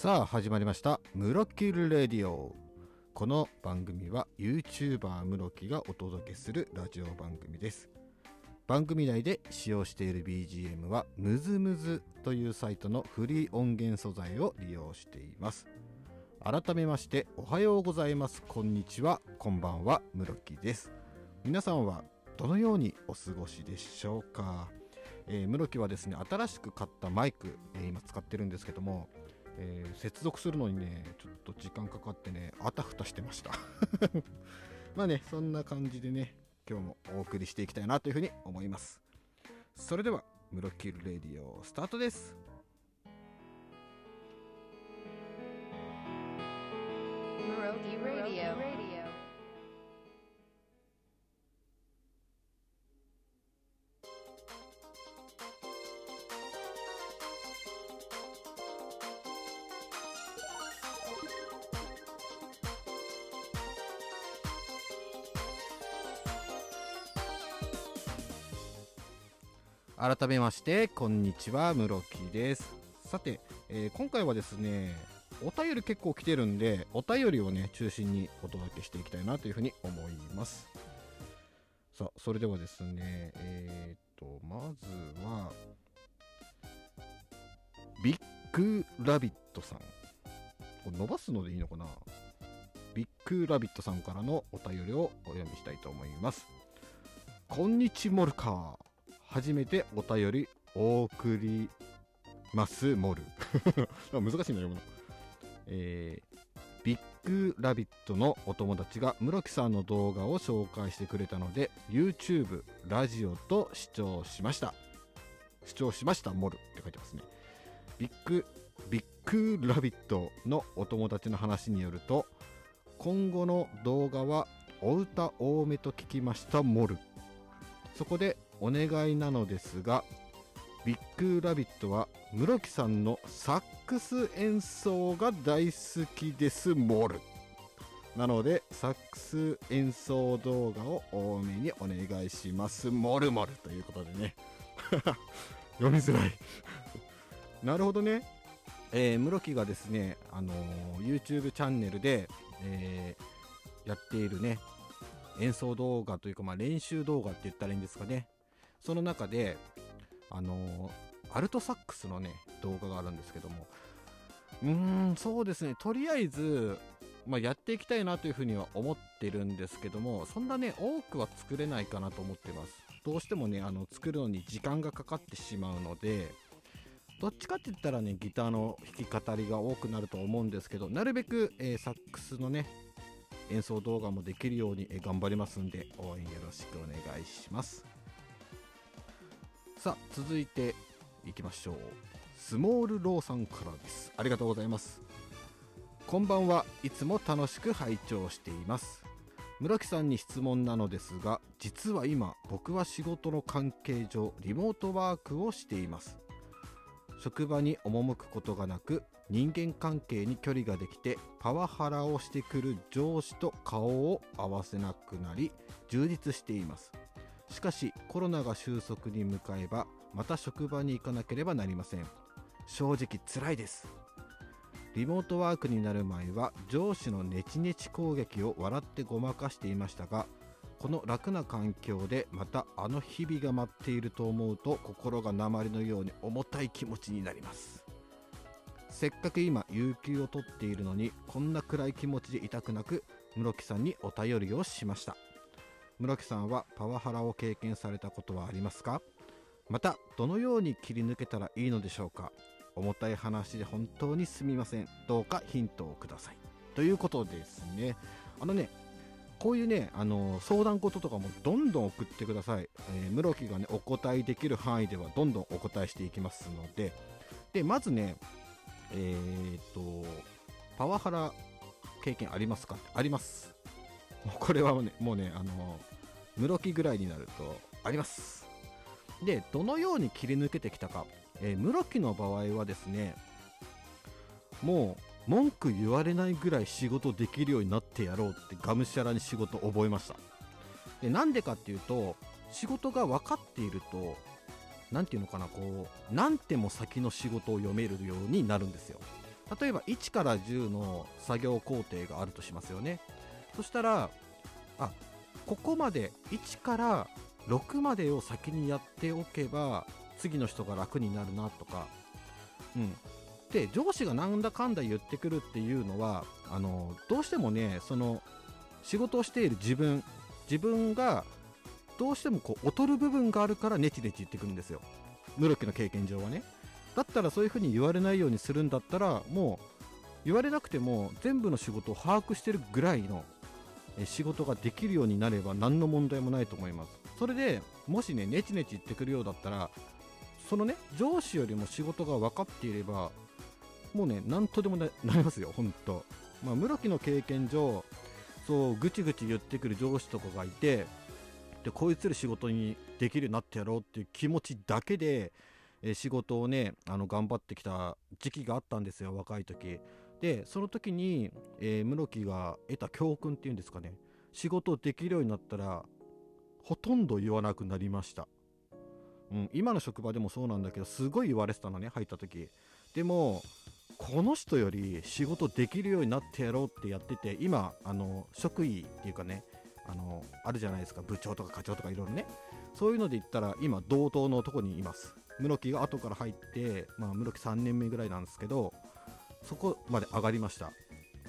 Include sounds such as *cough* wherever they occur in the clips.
さあ始まりました「ムロキルレディオ」この番組は YouTuber ムロキがお届けするラジオ番組です。番組内で使用している BGM はムズムズというサイトのフリー音源素材を利用しています。改めましておはようございます。こんにちは。こんばんは。ムロキです。皆さんはどのようにお過ごしでしょうか？えー、室木はですね新しく買ったマイク、えー、今使ってるんですけどもえー、接続するのにね、ちょっと時間かかってね、あたふたしてました。*laughs* まあね、そんな感じでね、今日もお送りしていきたいなというふうに思います。それでは、ムロキルレディオスタートです。ムロキラディオ改めまして、こんにちは、室木です。さて、えー、今回はですね、お便り結構来てるんで、お便りをね、中心にお届けしていきたいなというふうに思います。さあ、それではですね、えー、っと、まずは、ビッグラビットさん。これ伸ばすのでいいのかな？ビッグラビットさんからのお便りをお読みしたいと思います。こんにちモルカー。初めてお便りお送りますモル。*laughs* 難しいな、読むの。えー、ビッグラビットのお友達が室木さんの動画を紹介してくれたので、YouTube、ラジオと視聴しました。視聴しました、モルって書いてますね。ビッグ、ビッグラビットのお友達の話によると、今後の動画はお歌多めと聞きました、モル。そこでお願いなのですが、ビッグラビットは室木さんのサックス演奏が大好きです、モル。なので、サックス演奏動画を多めにお願いします、モルモルということでね。*laughs* 読みづらい *laughs* なるほどね。えー、室木がですね、あのー、YouTube チャンネルで、えー、やっているね、演奏動画というか、まあ、練習動画って言ったらいいんですかね。その中で、あの、アルトサックスのね、動画があるんですけども、うーん、そうですね、とりあえず、まあ、やっていきたいなというふうには思ってるんですけども、そんなね、多くは作れないかなと思ってます。どうしてもね、あの、作るのに時間がかかってしまうので、どっちかって言ったらね、ギターの弾き語りが多くなると思うんですけど、なるべく、えー、サックスのね、演奏動画もできるように、えー、頑張りますんで、応援よろしくお願いします。さあ続いていきましょう。スモールローさんからです。ありがとうございます。こんばんは。いつも楽しく拝聴しています。村木さんに質問なのですが実は今僕は仕事の関係上リモートワークをしています。職場に赴くことがなく人間関係に距離ができてパワハラをしてくる上司と顔を合わせなくなり充実しています。しかしコロナが収束に向かえばまた職場に行かなければなりません。正直辛いです。リモートワークになる前は上司のネチネチ攻撃を笑ってごまかしていましたがこの楽な環境でまたあの日々が待っていると思うと心が鉛のように重たい気持ちになります。せっかく今有給を取っているのにこんな暗い気持ちでいたくなく室木さんにお便りをしました。室木さんはパワハラを経験されたことはありますか？またどのように切り抜けたらいいのでしょうか？重たい話で本当にすみません。どうかヒントをください。ということですね。あのねこういうね、あの相談事とかもどんどん送ってください。えー、室木がね、お答えできる範囲ではどんどんお答えしていきますので、で、まずね、えー、っと、パワハラ経験ありますか？あります。もうこれはね、もうね、あの、室木ぐらいになるとあります。で、どのように切り抜けてきたか。えー、室木の場合はですね、もう文句言われないぐらい仕事できるようになってやろうってがむしゃらに仕事を覚えました。で、なんでかっていうと、仕事が分かっていると、なんていうのかな、こう、何手も先の仕事を読めるようになるんですよ。例えば1から10の作業工程があるとしますよねそしたらあここまで1から6までを先にやっておけば次の人が楽になるなとか、うん、で上司がなんだかんだ言ってくるっていうのはあのどうしてもねその仕事をしている自分自分がどうしてもこう劣る部分があるからネチネチ言ってくるんですよ。室木の経験上はね。だったらそういうふうに言われないようにするんだったらもう言われなくても全部の仕事を把握してるぐらいの仕事ができるようになれば何の問題もないと思います。それでもしねネチネチ言ってくるようだったらそのね上司よりも仕事が分かっていればもうね何とでもなりますよ本当まあ室木の経験上そうぐちぐち言ってくる上司とかがいてでこいつら仕事にできるようになってやろうっていう気持ちだけで、え仕事をねあの頑張ってきた時期があったんですよ若い時。でその時に、えー、室木が得た教訓っていうんですかね。仕事できるようになったらほとんど言わなくなりました、うん、今の職場でもそうなんだけどすごい言われてたのね入った時。でもこの人より仕事できるようになってやろうってやってて今あの職位っていうかねあのあるじゃないですか。部長とか課長とかいろいろね。そういうので言ったら今同等のとこにいます。室木が後から入って、まあ、室木3年目ぐらいなんですけどそこまで上がりました。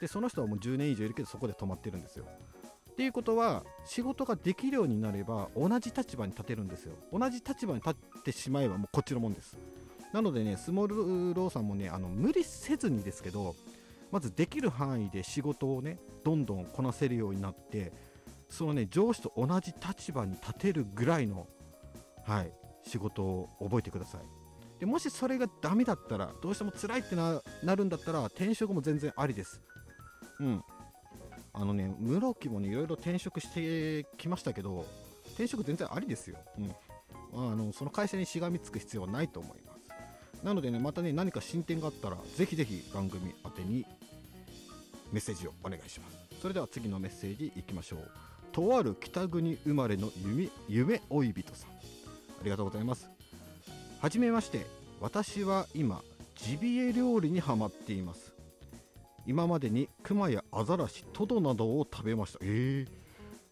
でその人はもう10年以上いるけどそこで止まってるんですよ。っていうことは仕事ができるようになれば同じ立場に立てるんですよ。同じ立場に立ってしまえばもうこっちのもんです。なのでねスモールローさんもねあの無理せずにですけどまずできる範囲で仕事をねどんどんこなせるようになってそのね上司と同じ立場に立てるぐらいのはい仕事を覚えてください。でもしそれがダメだったらどうしても辛いってなるんだったら転職も全然ありです。うん。あのね室木もねいろいろ転職してきましたけど転職全然ありですよ、うん、あのその会社にしがみつく必要はないと思います。なのでねまたね何か進展があったらぜひぜひ番組宛てにメッセージをお願いします。それでは次のメッセージいきましょう。とある北国生まれの夢夢追い人さん。ありがとうございますはじめまして。私は今ジビエ料理にはまっています。今までにクマやアザラシトドなどを食べました。えー、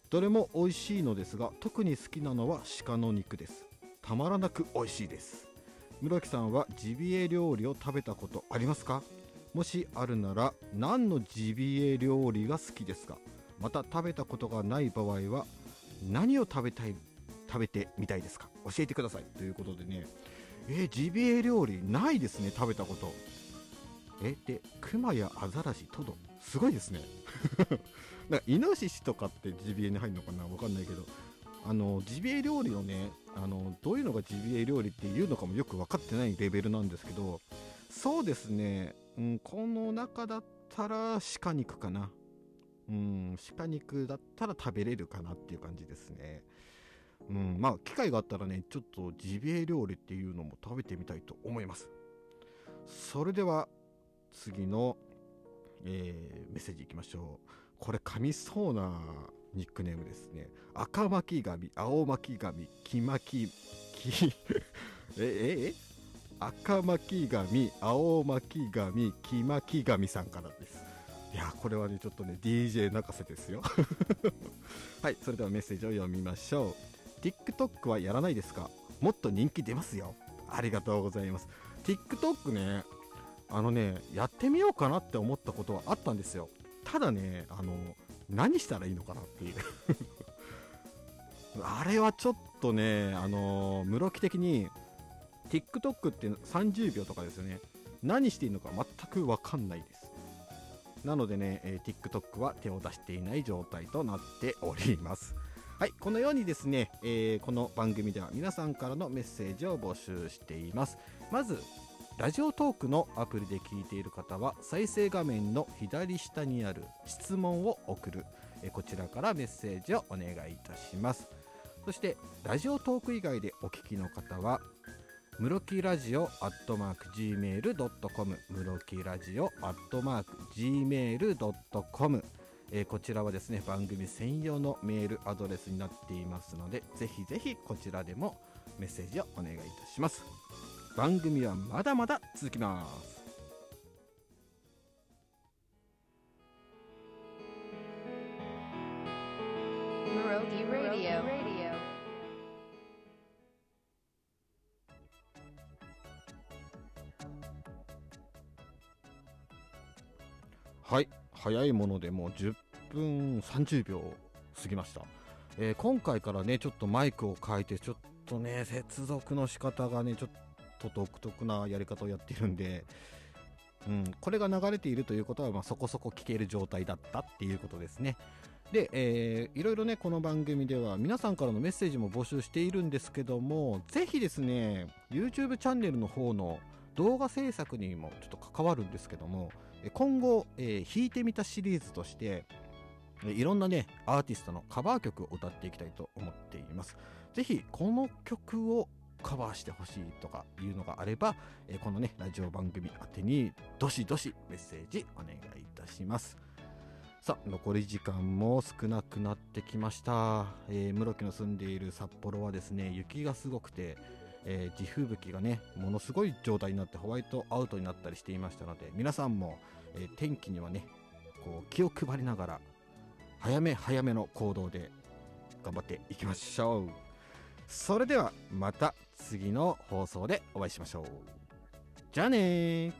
どれも美味しいのですが特に好きなのは鹿の肉です。たまらなく美味しいです。室木さんはジビエ料理を食べたことありますか？もしあるなら何のジビエ料理が好きですか？また食べたことがない場合は何を食べたい食べてみたいですか？教えてください。ということでね。えー、ジビエ料理ないですね食べたこと。えでクマやアザラシトド。すごいですね。*laughs* なんかイノシシとかってジビエに入るのかなわかんないけど。あのジビエ料理のねあのどういうのがジビエ料理っていうのかもよく分かってないレベルなんですけど。そうですね、うん、この中だったら鹿肉かな。うん鹿肉だったら食べれるかなっていう感じですね。うん、まあ機会があったらねちょっとジビエ料理っていうのも食べてみたいと思います。それでは次の、えー、メッセージいきましょう。これ噛みそうなニックネームですね。赤巻紙青巻紙黄巻き *laughs* えええ？赤巻紙青巻紙黄巻紙さんからです。いやこれはねちょっとね DJ 泣かせですよ。*laughs* はいそれではメッセージを読みましょう。TikTok はやらないですか？もっと人気出ますよ。ありがとうございます。TikTok ねあのねやってみようかなって思ったことはあったんですよ。ただねあの何したらいいのかなっていう。*laughs* あれはちょっとねあの室木的に TikTok って30秒とかですよね。何していいのか全く分かんないです。なのでね、え、TikTok は手を出していない状態となっております。はい、このようにですね、えー、この番組では皆さんからのメッセージを募集しています。まず、ラジオトークのアプリで聞いている方は、再生画面の左下にある質問を送る、えこちらからメッセージをお願いいたします。そして、ラジオトーク以外でお聞きの方は、ムロキラジオアットマーク Gmail.com ムロキラジオアットマーク Gmail.com えー、こちらはですね番組専用のメールアドレスになっていますのでぜひぜひこちらでもメッセージをお願いいたします。番組はまだまだ続きます。はい。早いものでもう10分30秒過ぎました、えー今回からねちょっとマイクを変えてちょっとね接続の仕方がねちょっと独特なやり方をやってるんでうん、これが流れているということは、まあ、そこそこ聞ける状態だったっていうことですね。で、えーいろいろね、この番組では皆さんからのメッセージも募集しているんですけども、ぜひですね、YouTube チャンネルの方の動画制作にもちょっと関わるんですけども、今後、えー弾いてみたシリーズとして、いろんなね、アーティストのカバー曲を歌っていきたいと思っています。ぜひ、この曲をカバーしてほしいとかいうのがあれば、えこのね、ラジオ番組宛てにどしどしメッセージお願いいたします。さあ、残り時間も少なくなってきました。えー、室木の住んでいる札幌はですね、雪がすごくて、えー地吹雪がね、ものすごい状態になってホワイトアウトになったりしていましたので、皆さんも、えー天気にはね、こう気を配りながら、早め早めの行動で頑張っていきましょう。それではまた次の放送でお会いしましょう。じゃあねー。